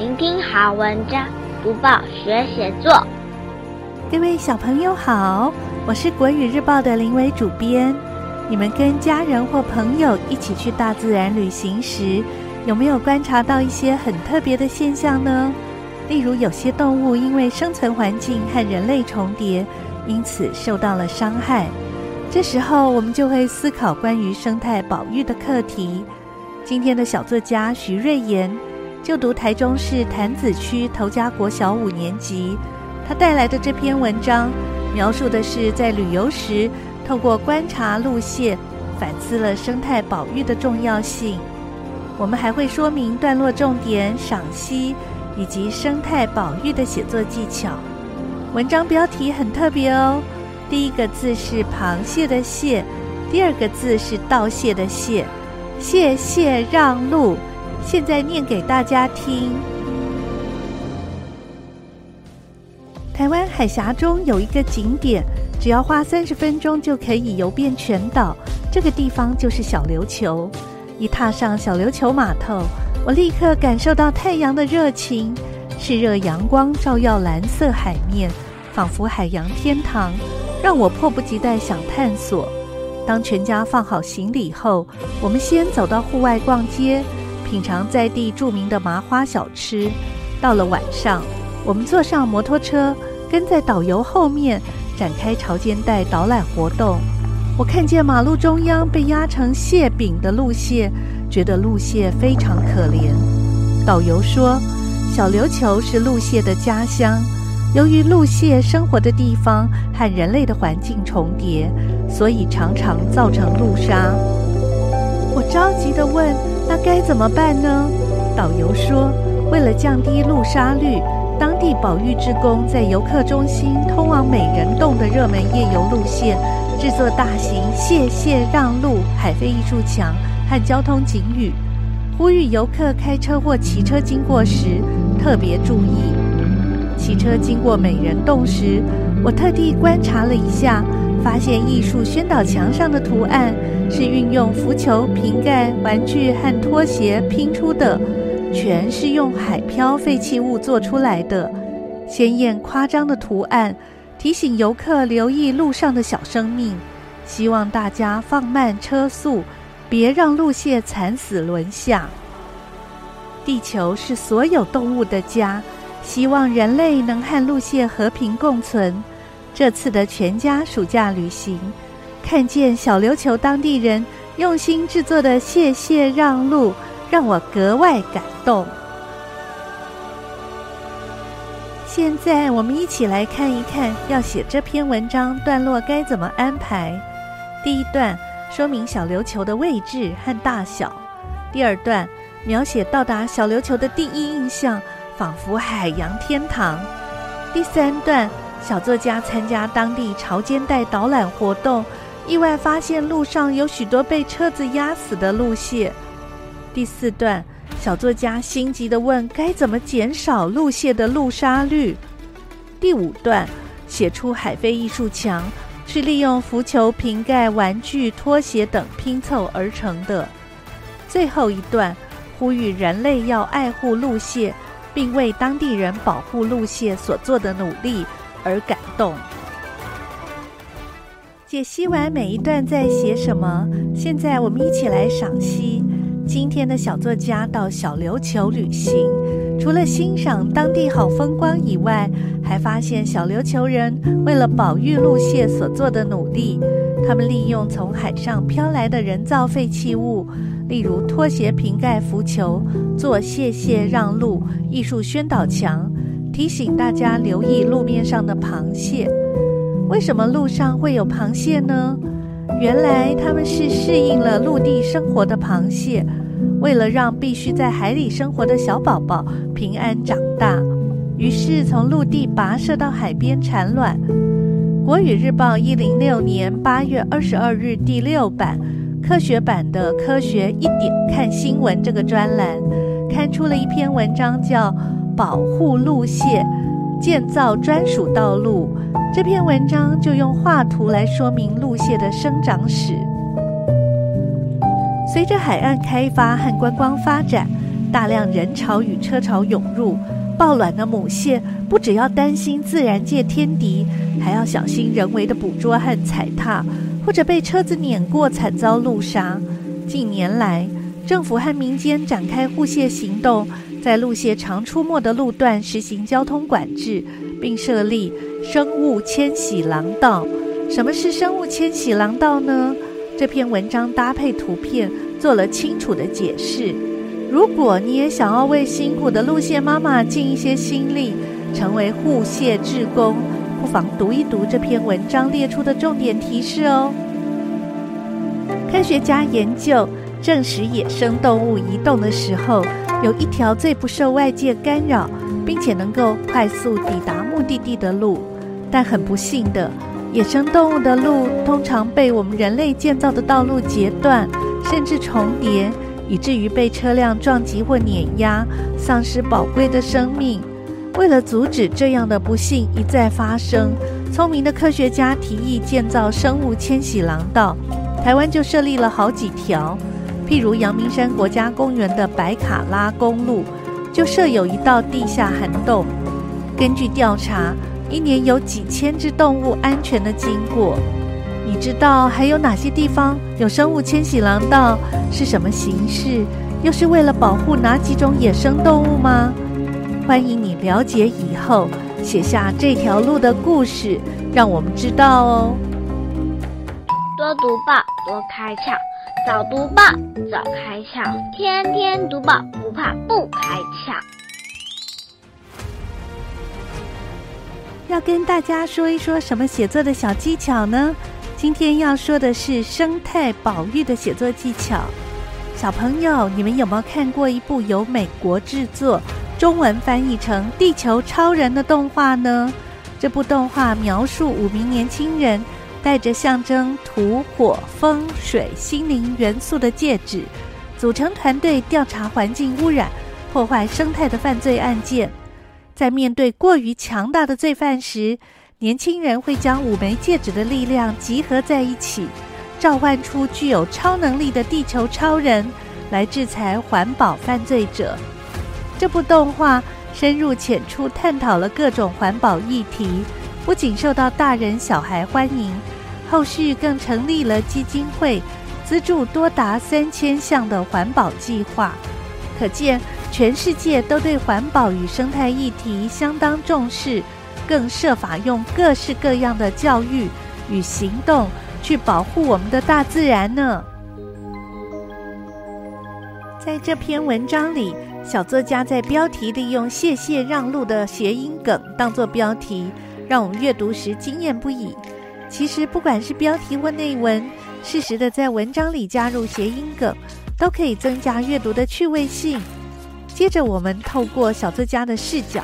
聆听好文章，读报学写作。各位小朋友好，我是国语日报的林伟主编。你们跟家人或朋友一起去大自然旅行时，有没有观察到一些很特别的现象呢？例如，有些动物因为生存环境和人类重叠，因此受到了伤害。这时候，我们就会思考关于生态保育的课题。今天的小作家徐瑞妍，就读台中市潭子区头家国小五年级，他带来的这篇文章，描述的是在旅游时，透过观察路线，反思了生态保育的重要性。我们还会说明段落重点、赏析。以及生态保育的写作技巧。文章标题很特别哦，第一个字是螃蟹的“蟹”，第二个字是道谢的“谢”。谢谢让路，现在念给大家听。台湾海峡中有一个景点，只要花三十分钟就可以游遍全岛。这个地方就是小琉球。一踏上小琉球码头，我立刻感受到太阳的热情，炽热阳光照耀蓝色海面，仿佛海洋天堂，让我迫不及待想探索。当全家放好行李后，我们先走到户外逛街，品尝在地著名的麻花小吃。到了晚上，我们坐上摩托车，跟在导游后面展开潮间带导览活动。我看见马路中央被压成蟹饼的陆蟹，觉得陆蟹非常可怜。导游说，小琉球是陆蟹的家乡，由于陆蟹生活的地方和人类的环境重叠，所以常常造成陆杀。我着急地问：“那该怎么办呢？”导游说：“为了降低路杀率，当地保育志工在游客中心通往美人洞的热门夜游路线。”制作大型“谢谢让路”海飞艺术墙和交通警语，呼吁游客开车或骑车经过时特别注意。骑车经过美人洞时，我特地观察了一下，发现艺术宣导墙上的图案是运用浮球、瓶盖、玩具和拖鞋拼出的，全是用海漂废弃物做出来的，鲜艳夸张的图案。提醒游客留意路上的小生命，希望大家放慢车速，别让陆蟹惨死轮下。地球是所有动物的家，希望人类能和陆蟹和平共存。这次的全家暑假旅行，看见小琉球当地人用心制作的“谢谢让路”，让我格外感动。现在我们一起来看一看，要写这篇文章段落该怎么安排。第一段说明小琉球的位置和大小，第二段描写到达小琉球的第一印象，仿佛海洋天堂。第三段小作家参加当地潮间带导览活动，意外发现路上有许多被车子压死的陆蟹。第四段。小作家心急地问：“该怎么减少陆蟹的陆杀率？”第五段写出海飞艺术墙，是利用浮球、瓶盖、玩具、拖鞋等拼凑而成的。最后一段呼吁人类要爱护陆蟹，并为当地人保护陆蟹所做的努力而感动。解析完每一段在写什么，现在我们一起来赏析。今天的小作家到小琉球旅行，除了欣赏当地好风光以外，还发现小琉球人为了保育陆蟹所做的努力。他们利用从海上飘来的人造废弃物，例如拖鞋、瓶盖、浮球，做“谢谢让路”艺术宣导墙，提醒大家留意路面上的螃蟹。为什么路上会有螃蟹呢？原来它们是适应了陆地生活的螃蟹。为了让必须在海里生活的小宝宝平安长大，于是从陆地跋涉到海边产卵。国语日报一零六年八月二十二日第六版科学版的《科学一点看新闻》这个专栏，刊出了一篇文章，叫《保护陆蟹，建造专属道路》。这篇文章就用画图来说明陆蟹的生长史。随着海岸开发和观光发展，大量人潮与车潮涌入，抱卵的母蟹不只要担心自然界天敌，还要小心人为的捕捉和踩踏，或者被车子碾过，惨遭路杀。近年来，政府和民间展开护蟹行动，在路线常出没的路段实行交通管制，并设立生物迁徙廊道。什么是生物迁徙廊道呢？这篇文章搭配图片做了清楚的解释。如果你也想要为辛苦的路线妈妈尽一些心力，成为护蟹志工，不妨读一读这篇文章列出的重点提示哦。科学家研究证实，野生动物移动的时候，有一条最不受外界干扰，并且能够快速抵达目的地的路。但很不幸的，野生动物的路通常被我们人类建造的道路截断，甚至重叠，以至于被车辆撞击或碾压，丧失宝贵的生命。为了阻止这样的不幸一再发生，聪明的科学家提议建造生物迁徙廊道。台湾就设立了好几条，譬如阳明山国家公园的白卡拉公路，就设有一道地下涵洞。根据调查，一年有几千只动物安全的经过。你知道还有哪些地方有生物迁徙廊道？是什么形式？又是为了保护哪几种野生动物吗？欢迎你了解以后写下这条路的故事，让我们知道哦。多读报，多开窍；早读报，早开窍；天天读报，不怕不开窍。要跟大家说一说什么写作的小技巧呢？今天要说的是生态保育的写作技巧。小朋友，你们有没有看过一部由美国制作、中文翻译成《地球超人》的动画呢？这部动画描述五名年轻人。带着象征土、火、风、水、心灵元素的戒指，组成团队调查环境污染、破坏生态的犯罪案件。在面对过于强大的罪犯时，年轻人会将五枚戒指的力量集合在一起，召唤出具有超能力的地球超人来制裁环保犯罪者。这部动画深入浅出探讨了各种环保议题。不仅受到大人小孩欢迎，后续更成立了基金会，资助多达三千项的环保计划。可见，全世界都对环保与生态议题相当重视，更设法用各式各样的教育与行动去保护我们的大自然呢。在这篇文章里，小作家在标题里用“谢谢让路”的谐音梗当作标题。让我们阅读时惊艳不已。其实，不管是标题或内文，适时的在文章里加入谐音梗，都可以增加阅读的趣味性。接着，我们透过小作家的视角，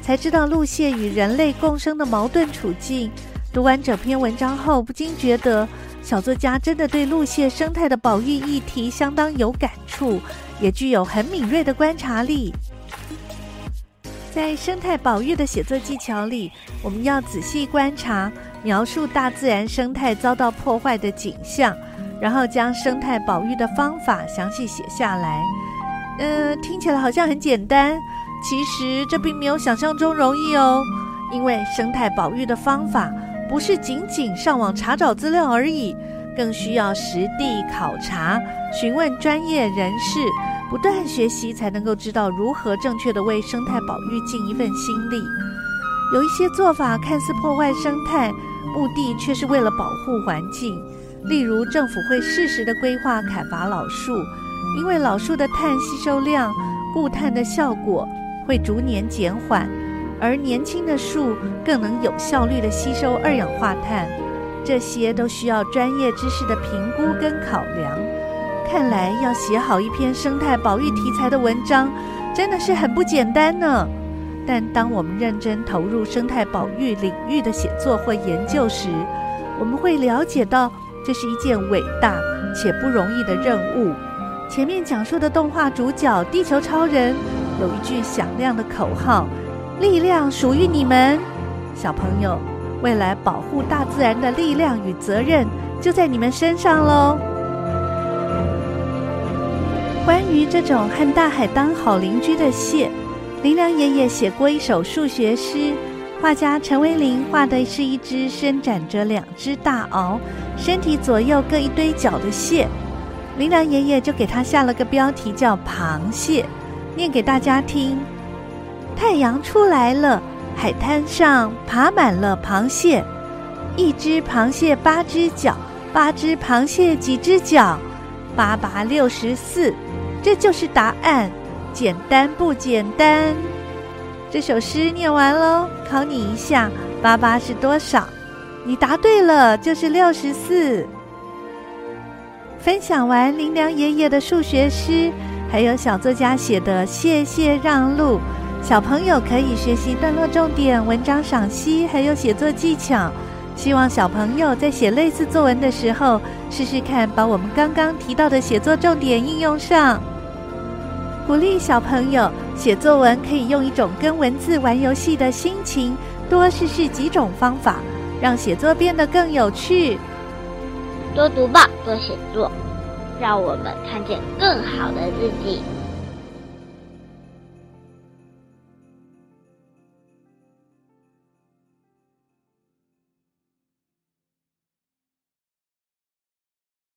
才知道陆蟹与人类共生的矛盾处境。读完整篇文章后，不禁觉得小作家真的对陆蟹生态的保育议题相当有感触，也具有很敏锐的观察力。在生态保育的写作技巧里，我们要仔细观察，描述大自然生态遭到破坏的景象，然后将生态保育的方法详细写下来。呃，听起来好像很简单，其实这并没有想象中容易哦。因为生态保育的方法不是仅仅上网查找资料而已，更需要实地考察，询问专业人士。不断学习，才能够知道如何正确地为生态保育尽一份心力。有一些做法看似破坏生态，目的却是为了保护环境。例如，政府会适时地规划砍伐老树，因为老树的碳吸收量、固碳的效果会逐年减缓，而年轻的树更能有效率地吸收二氧化碳。这些都需要专业知识的评估跟考量。看来要写好一篇生态保育题材的文章，真的是很不简单呢。但当我们认真投入生态保育领域的写作或研究时，我们会了解到这是一件伟大且不容易的任务。前面讲述的动画主角地球超人有一句响亮的口号：“力量属于你们，小朋友，未来保护大自然的力量与责任就在你们身上喽。”关于这种和大海当好邻居的蟹，林良爷爷写过一首数学诗。画家陈维林画的是一只伸展着两只大螯、身体左右各一堆角的蟹。林良爷爷就给他下了个标题叫“螃蟹”，念给大家听：太阳出来了，海滩上爬满了螃蟹，一只螃蟹八只脚，八只螃蟹几只脚？八八六十四，这就是答案。简单不简单？这首诗念完喽，考你一下，八八是多少？你答对了，就是六十四。分享完林良爷爷的数学诗，还有小作家写的《谢谢让路》，小朋友可以学习段落重点、文章赏析，还有写作技巧。希望小朋友在写类似作文的时候，试试看把我们刚刚提到的写作重点应用上。鼓励小朋友写作文，可以用一种跟文字玩游戏的心情，多试试几种方法，让写作变得更有趣。多读报，多写作，让我们看见更好的自己。